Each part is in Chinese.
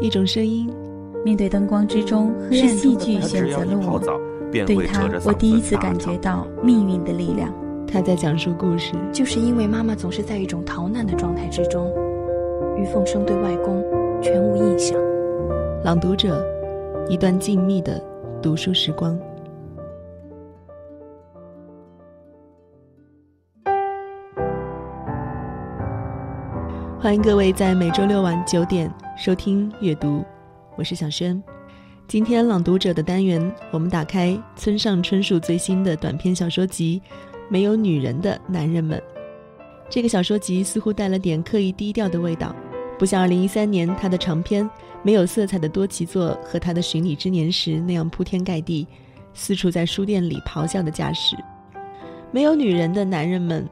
一种声音。面对灯光之中黑暗戏剧选择了我，对他，我第一次感觉到命运的力量。他在讲述故事，就是因为妈妈总是在一种逃难的状态之中。于凤生对外公全无印象。朗读者，一段静谧的读书时光。欢迎各位在每周六晚九点收听阅读，我是小轩。今天朗读者的单元，我们打开村上春树最新的短篇小说集。没有女人的男人们，这个小说集似乎带了点刻意低调的味道，不像2013年他的长篇没有色彩的多奇作和他的寻礼之年时那样铺天盖地，四处在书店里咆哮的架势。没有女人的男人们，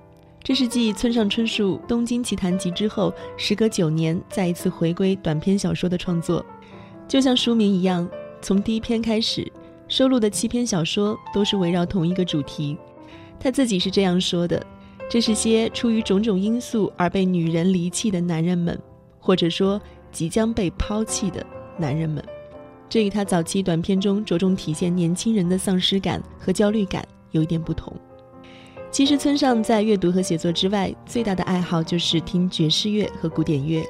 这是继村上春树《东京奇谭集》之后，时隔九年再一次回归短篇小说的创作。就像书名一样，从第一篇开始，收录的七篇小说都是围绕同一个主题。他自己是这样说的：“这是些出于种种因素而被女人离弃的男人们，或者说即将被抛弃的男人们。”这与他早期短片中着重体现年轻人的丧失感和焦虑感有一点不同。其实，村上在阅读和写作之外，最大的爱好就是听爵士乐和古典乐。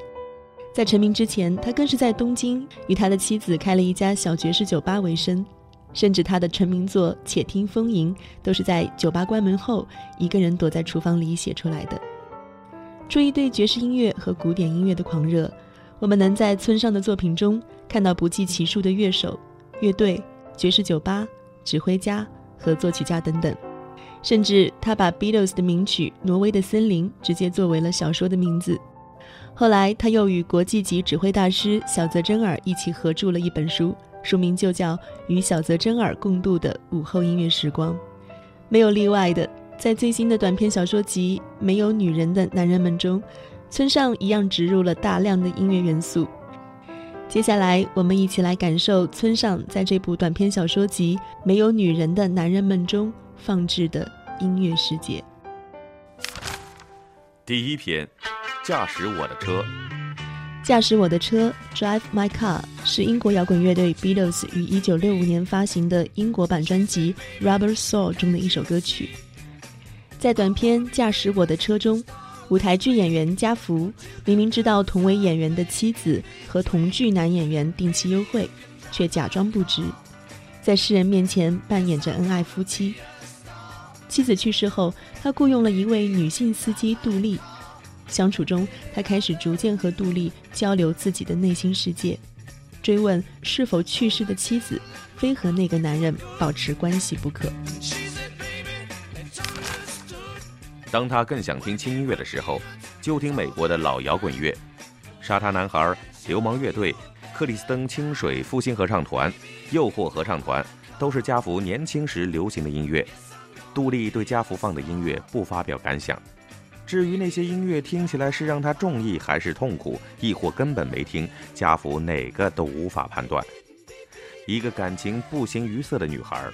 在成名之前，他更是在东京与他的妻子开了一家小爵士酒吧为生。甚至他的成名作《且听风吟》都是在酒吧关门后，一个人躲在厨房里写出来的。出于对爵士音乐和古典音乐的狂热，我们能在村上的作品中看到不计其数的乐手、乐队、爵士酒吧、指挥家和作曲家等等。甚至他把 Beatles 的名曲《挪威的森林》直接作为了小说的名字。后来，他又与国际级指挥大师小泽征尔一起合著了一本书。书名就叫《与小泽征尔共度的午后音乐时光》，没有例外的，在最新的短篇小说集《没有女人的男人们》中，村上一样植入了大量的音乐元素。接下来，我们一起来感受村上在这部短篇小说集《没有女人的男人们》中放置的音乐世界。第一篇，驾驶我的车。驾驶我的车，Drive My Car，是英国摇滚乐队 Beatles 于1965年发行的英国版专辑《Rubber Soul》中的一首歌曲。在短片《驾驶我的车》中，舞台剧演员加福明明知道同为演员的妻子和同剧男演员定期幽会，却假装不知，在世人面前扮演着恩爱夫妻。妻子去世后，他雇佣了一位女性司机杜丽。相处中，他开始逐渐和杜丽交流自己的内心世界，追问是否去世的妻子非和那个男人保持关系不可。当他更想听轻音乐的时候，就听美国的老摇滚乐，沙滩男孩、流氓乐队、克里斯登清水复兴合唱团、诱惑合唱团，都是家福年轻时流行的音乐。杜丽对家福放的音乐不发表感想。至于那些音乐听起来是让他中意还是痛苦，亦或根本没听，家福哪个都无法判断。一个感情不形于色的女孩。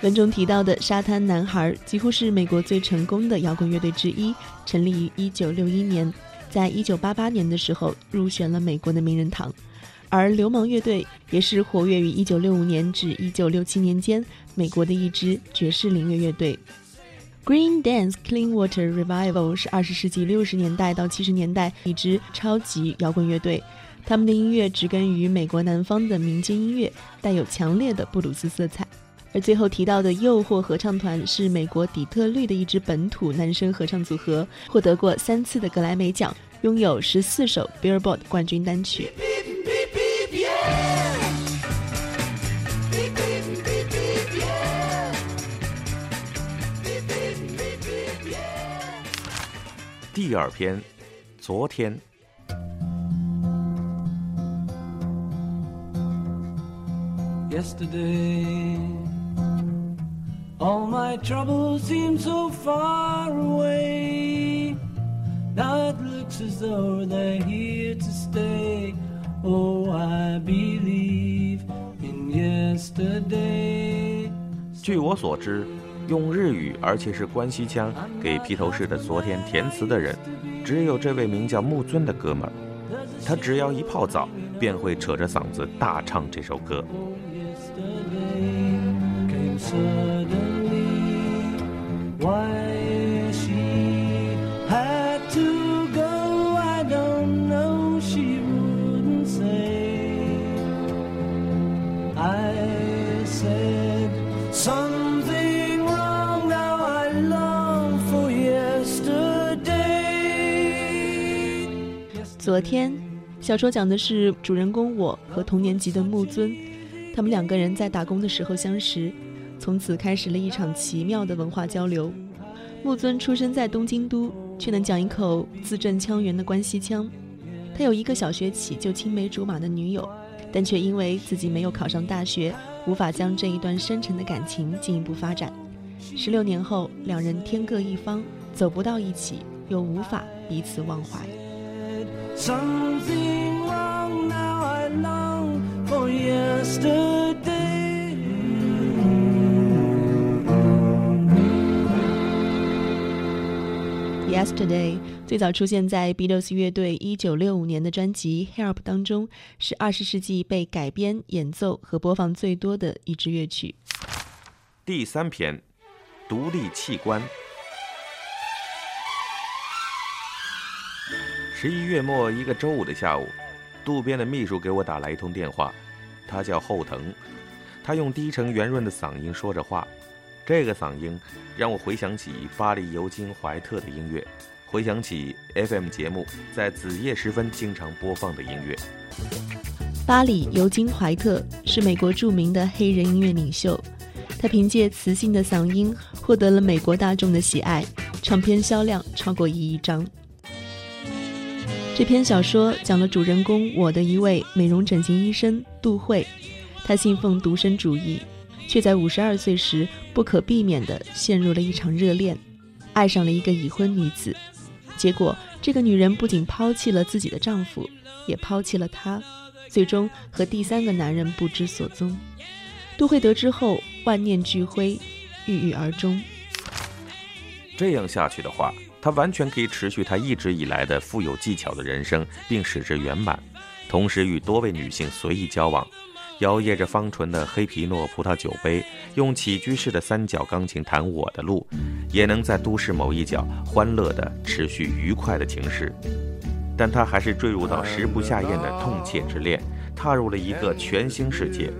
文中提到的沙滩男孩几乎是美国最成功的摇滚乐队之一，成立于1961年，在1988年的时候入选了美国的名人堂。而流氓乐队也是活跃于1965年至1967年间美国的一支爵士灵乐乐队。Green Dance Cleanwater Revival 是二十世纪六十年代到七十年代一支超级摇滚乐队，他们的音乐植根于美国南方的民间音乐，带有强烈的布鲁斯色彩。而最后提到的诱惑合唱团是美国底特律的一支本土男声合唱组合，获得过三次的格莱美奖，拥有十四首 Billboard 冠军单曲。第二篇，昨天。Yesterday, all my troubles seem so far away. Now it looks as though they're here to stay. Oh, I believe in yesterday. 据我所知，用日语而且是关西腔给披头士的《昨天》填词的人，只有这位名叫木尊的哥们儿。他只要一泡澡，便会扯着嗓子大唱这首歌。昨天，小说讲的是主人公我和同年级的木尊，他们两个人在打工的时候相识，从此开始了一场奇妙的文化交流。木尊出生在东京都，却能讲一口字正腔圆的关西腔。他有一个小学起就青梅竹马的女友，但却因为自己没有考上大学，无法将这一段深沉的感情进一步发展。十六年后，两人天各一方，走不到一起，又无法彼此忘怀。Something wrong now I long for yesterday. Yesterday 最早出现在 Beatles 乐队1965年的专辑《Help》当中，是二十世纪被改编、演奏和播放最多的一支乐曲。第三篇，独立器官。十一月末一个周五的下午，渡边的秘书给我打来一通电话，他叫后藤，他用低沉圆润的嗓音说着话，这个嗓音让我回想起巴黎尤金怀特的音乐，回想起 FM 节目在子夜时分经常播放的音乐。巴黎尤金怀特是美国著名的黑人音乐领袖，他凭借磁性的嗓音获得了美国大众的喜爱，唱片销量超过一亿张。这篇小说讲了主人公我的一位美容整形医生杜慧，他信奉独身主义，却在五十二岁时不可避免地陷入了一场热恋，爱上了一个已婚女子，结果这个女人不仅抛弃了自己的丈夫，也抛弃了他，最终和第三个男人不知所踪。杜慧得知后万念俱灰，郁郁而终。这样下去的话。他完全可以持续他一直以来的富有技巧的人生，并使之圆满，同时与多位女性随意交往，摇曳着芳醇的黑皮诺葡萄酒杯，用起居室的三角钢琴弹我的路，也能在都市某一角欢乐的持续愉快的情事。但他还是坠入到食不下咽的痛切之恋，踏入了一个全新世界，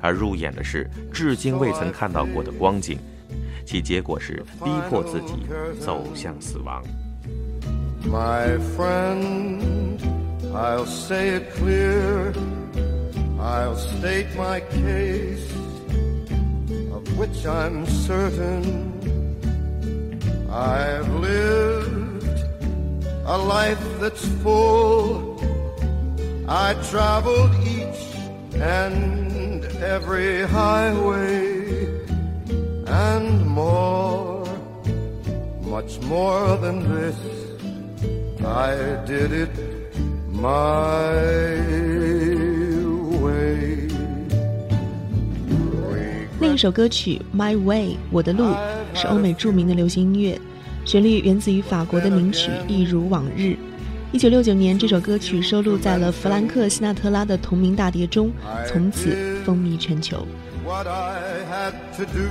而入眼的是至今未曾看到过的光景。其结果是逼迫自己走向死亡。My friend, I'll say it clear. I'll state my case, of which I'm certain. I've lived a life that's full. I traveled each and every highway And more, much more than this. I did it my way. 另一首歌曲《My Way》我的路是欧美著名的流行音乐，旋律源自于法国的名曲《一如往日》。一九六九年，这首歌曲收录在了弗兰克·辛纳特拉的同名大碟中，从此风靡全球。what I had to do,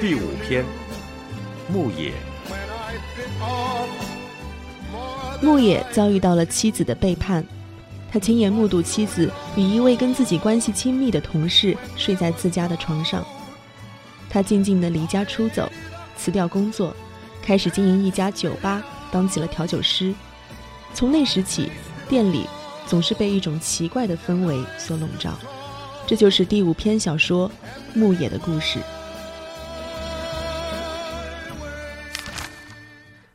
第五篇，牧野。牧野遭遇到了妻子的背叛，他亲眼目睹妻子与一位跟自己关系亲密的同事睡在自家的床上。他静静的离家出走，辞掉工作，开始经营一家酒吧，当起了调酒师。从那时起，店里总是被一种奇怪的氛围所笼罩。这就是第五篇小说《牧野》的故事。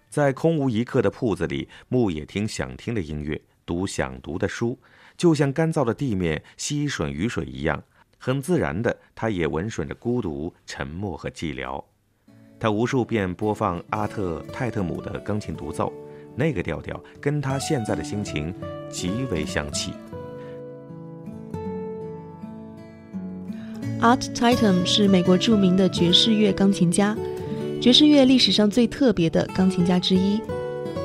在空无一客的铺子里，牧野听想听的音乐，读想读的书，就像干燥的地面吸吮雨水一样，很自然的，他也闻吮着孤独、沉默和寂寥。他无数遍播放阿特泰特姆的钢琴独奏，那个调调跟他现在的心情极为相契。Art Tatum 是美国著名的爵士乐钢琴家。爵士乐历史上最特别的钢琴家之一，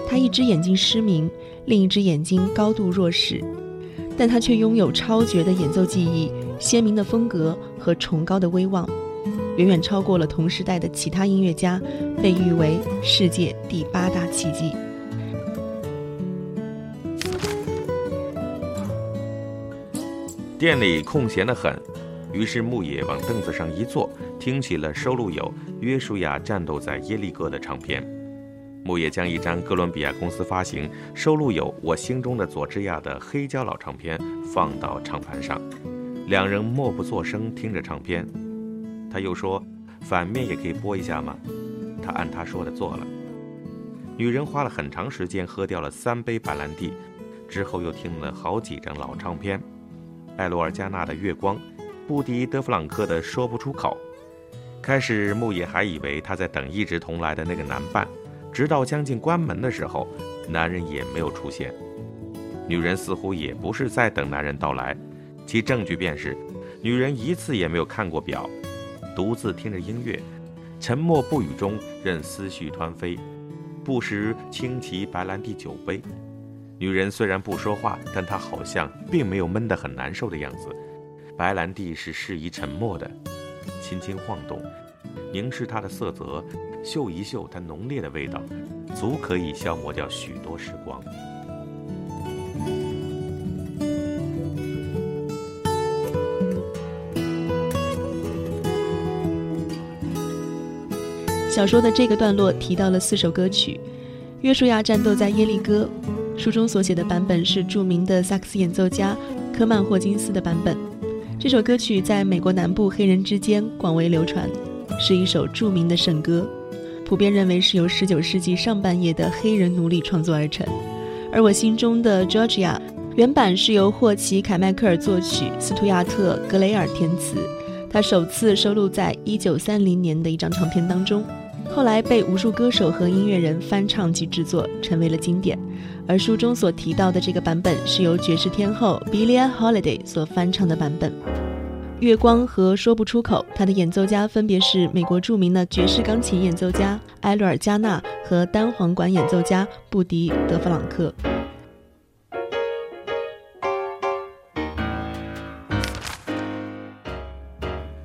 他一只眼睛失明，另一只眼睛高度弱视，但他却拥有超绝的演奏技艺、鲜明的风格和崇高的威望，远远超过了同时代的其他音乐家，被誉为世界第八大奇迹。店里空闲得很。于是牧野往凳子上一坐，听起了收录有《约书亚战斗在耶利哥》的唱片。牧野将一张哥伦比亚公司发行、收录有《我心中的佐治亚》的黑胶老唱片放到唱盘上，两人默不作声听着唱片。他又说：“反面也可以播一下吗？”他按他说的做了。女人花了很长时间喝掉了三杯白兰地，之后又听了好几张老唱片，艾罗尔加纳的《月光》。不敌德弗朗克的说不出口。开始，牧野还以为他在等一直同来的那个男伴，直到将近关门的时候，男人也没有出现。女人似乎也不是在等男人到来，其证据便是，女人一次也没有看过表，独自听着音乐，沉默不语中任思绪湍飞，不时轻提白兰地酒杯。女人虽然不说话，但她好像并没有闷得很难受的样子。白兰地是适宜沉默的，轻轻晃动，凝视它的色泽，嗅一嗅它浓烈的味道，足可以消磨掉许多时光。小说的这个段落提到了四首歌曲，《约书亚战斗在耶利哥》，书中所写的版本是著名的萨克斯演奏家科曼霍金斯的版本。这首歌曲在美国南部黑人之间广为流传，是一首著名的圣歌，普遍认为是由19世纪上半叶的黑人奴隶创作而成。而我心中的 Georgia 原版是由霍奇·凯迈克尔作曲，斯图亚特·格雷尔填词，他首次收录在1930年的一张唱片当中，后来被无数歌手和音乐人翻唱及制作，成为了经典。而书中所提到的这个版本是由爵士天后 Billie Holiday 所翻唱的版本，《月光》和《说不出口》，它的演奏家分别是美国著名的爵士钢琴演奏家埃罗尔加纳和单簧管演奏家布迪德弗朗克。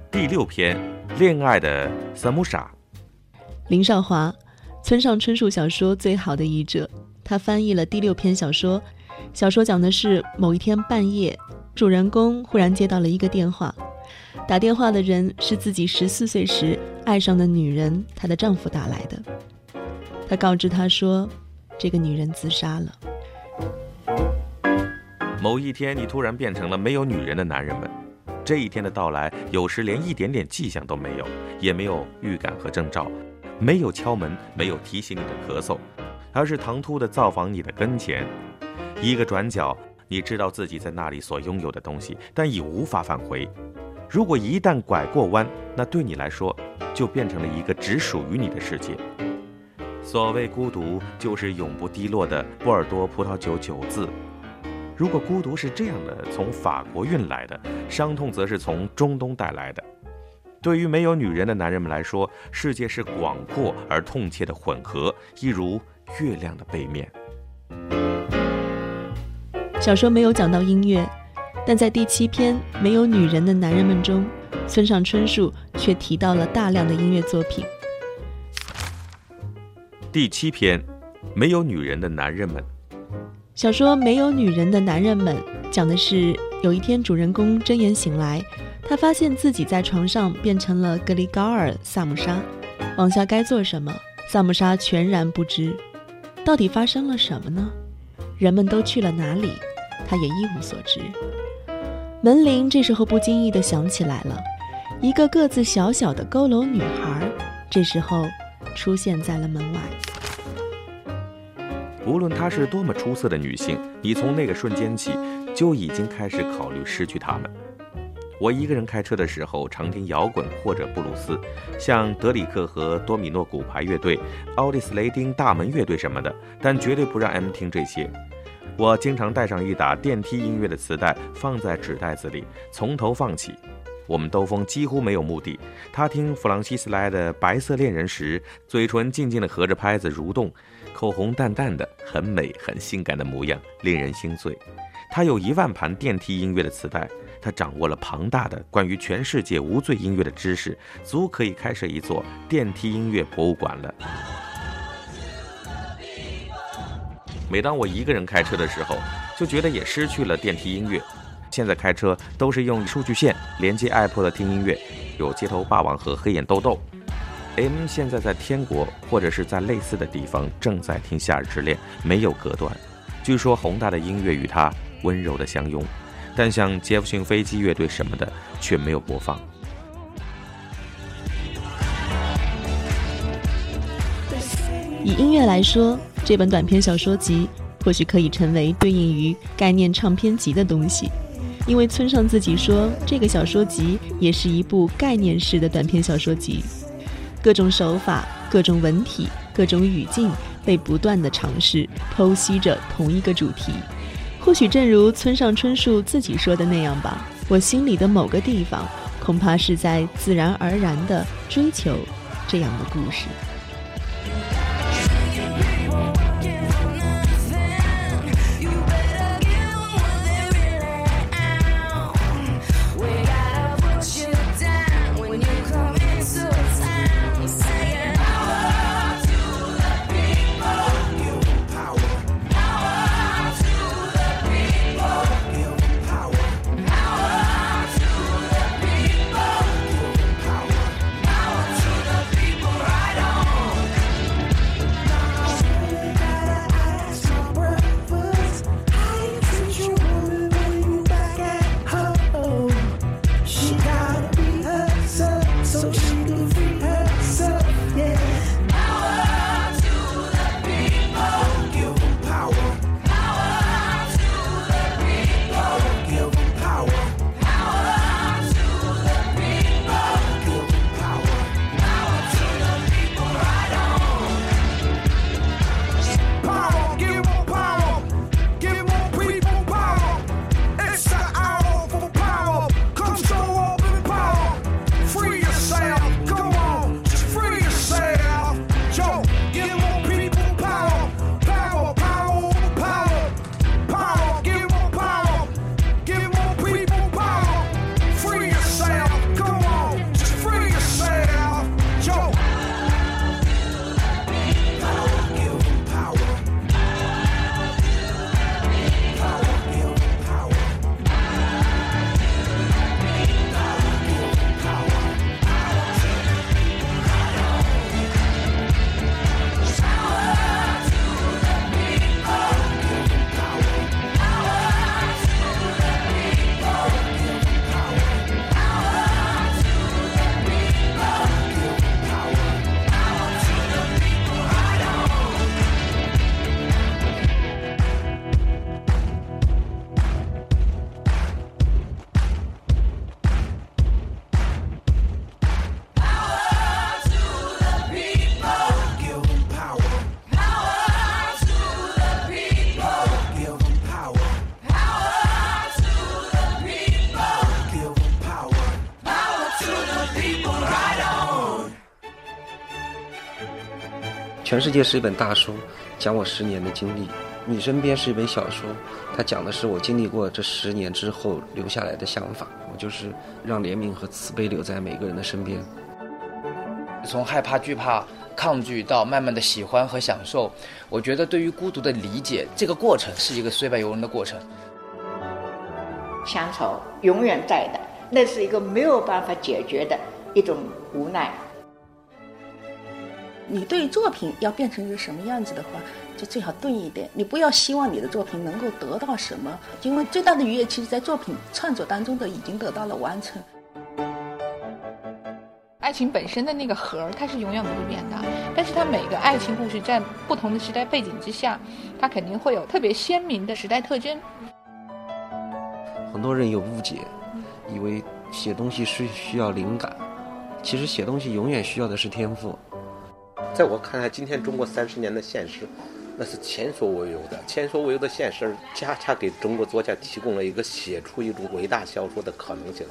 第六篇，恋爱的萨姆莎，林少华，村上春树小说最好的译者。他翻译了第六篇小说，小说讲的是某一天半夜，主人公忽然接到了一个电话，打电话的人是自己十四岁时爱上的女人，她的丈夫打来的。他告知他说，这个女人自杀了。某一天，你突然变成了没有女人的男人们，这一天的到来，有时连一点点迹象都没有，也没有预感和征兆，没有敲门，没有提醒你的咳嗽。而是唐突的造访你的跟前，一个转角，你知道自己在那里所拥有的东西，但已无法返回。如果一旦拐过弯，那对你来说，就变成了一个只属于你的世界。所谓孤独，就是永不低落的波尔多葡萄酒酒字。如果孤独是这样的，从法国运来的，伤痛则是从中东带来的。对于没有女人的男人们来说，世界是广阔而痛切的混合，一如。月亮的背面。小说没有讲到音乐，但在第七篇《没有女人的男人们》中，村上春树却提到了大量的音乐作品。第七篇，没有女人的男人们。小说《没有女人的男人们》讲的是，有一天主人公睁眼醒来，他发现自己在床上变成了格里高尔·萨姆沙。往下该做什么，萨姆沙全然不知。到底发生了什么呢？人们都去了哪里？他也一无所知。门铃这时候不经意地响起来了，一个个子小小的佝偻女孩，这时候。出现在了门外。无论她是多么出色的女性，你从那个瞬间起就已经开始考虑失去她们。我一个人开车的时候，常听摇滚或者布鲁斯，像德里克和多米诺骨牌乐队、奥利斯雷丁大门乐队什么的，但绝对不让 M 听这些。我经常带上一打电梯音乐的磁带，放在纸袋子里，从头放起。我们兜风几乎没有目的。他听弗朗西斯莱的《白色恋人》时，嘴唇静静地合着拍子蠕动，口红淡淡的，很美很性感的模样，令人心醉。他有一万盘电梯音乐的磁带，他掌握了庞大的关于全世界无罪音乐的知识，足可以开设一座电梯音乐博物馆了。每当我一个人开车的时候，就觉得也失去了电梯音乐。现在开车都是用数据线连接 Apple 的听音乐，有街头霸王和黑眼豆豆。M 现在在天国或者是在类似的地方正在听《夏日之恋》，没有隔断。据说宏大的音乐与他温柔的相拥，但像杰弗逊飞机乐队什么的却没有播放。以音乐来说，这本短篇小说集或许可以成为对应于概念唱片集的东西。因为村上自己说，这个小说集也是一部概念式的短篇小说集，各种手法、各种文体、各种语境被不断的尝试，剖析着同一个主题。或许正如村上春树自己说的那样吧，我心里的某个地方，恐怕是在自然而然的追求这样的故事。全世界是一本大书，讲我十年的经历。你身边是一本小说，它讲的是我经历过这十年之后留下来的想法。我就是让怜悯和慈悲留在每个人的身边。从害怕、惧怕、抗拒到慢慢的喜欢和享受，我觉得对于孤独的理解，这个过程是一个虽败犹荣的过程。乡愁永远在的，那是一个没有办法解决的一种无奈。你对作品要变成一个什么样子的话，就最好钝一点。你不要希望你的作品能够得到什么，因为最大的愉悦，其实在作品创作当中的已经得到了完成。爱情本身的那个核，它是永远不会变的。但是它每个爱情故事在不同的时代背景之下，它肯定会有特别鲜明的时代特征。很多人有误解，以为写东西是需要灵感，其实写东西永远需要的是天赋。在我看来，今天中国三十年的现实，那是前所未有的。前所未有的现实，恰恰给中国作家提供了一个写出一种伟大小说的可能性。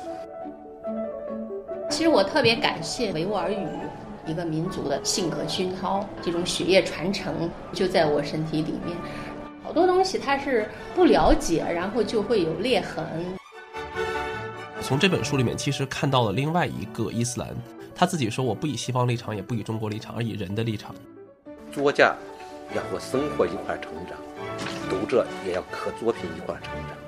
其实我特别感谢维吾尔语，一个民族的性格熏陶，这种血液传承就在我身体里面。好多东西它是不了解，然后就会有裂痕。从这本书里面，其实看到了另外一个伊斯兰，他自己说：“我不以西方立场，也不以中国立场，而以人的立场。”作家要和生活一块成长，读者也要和作品一块成长。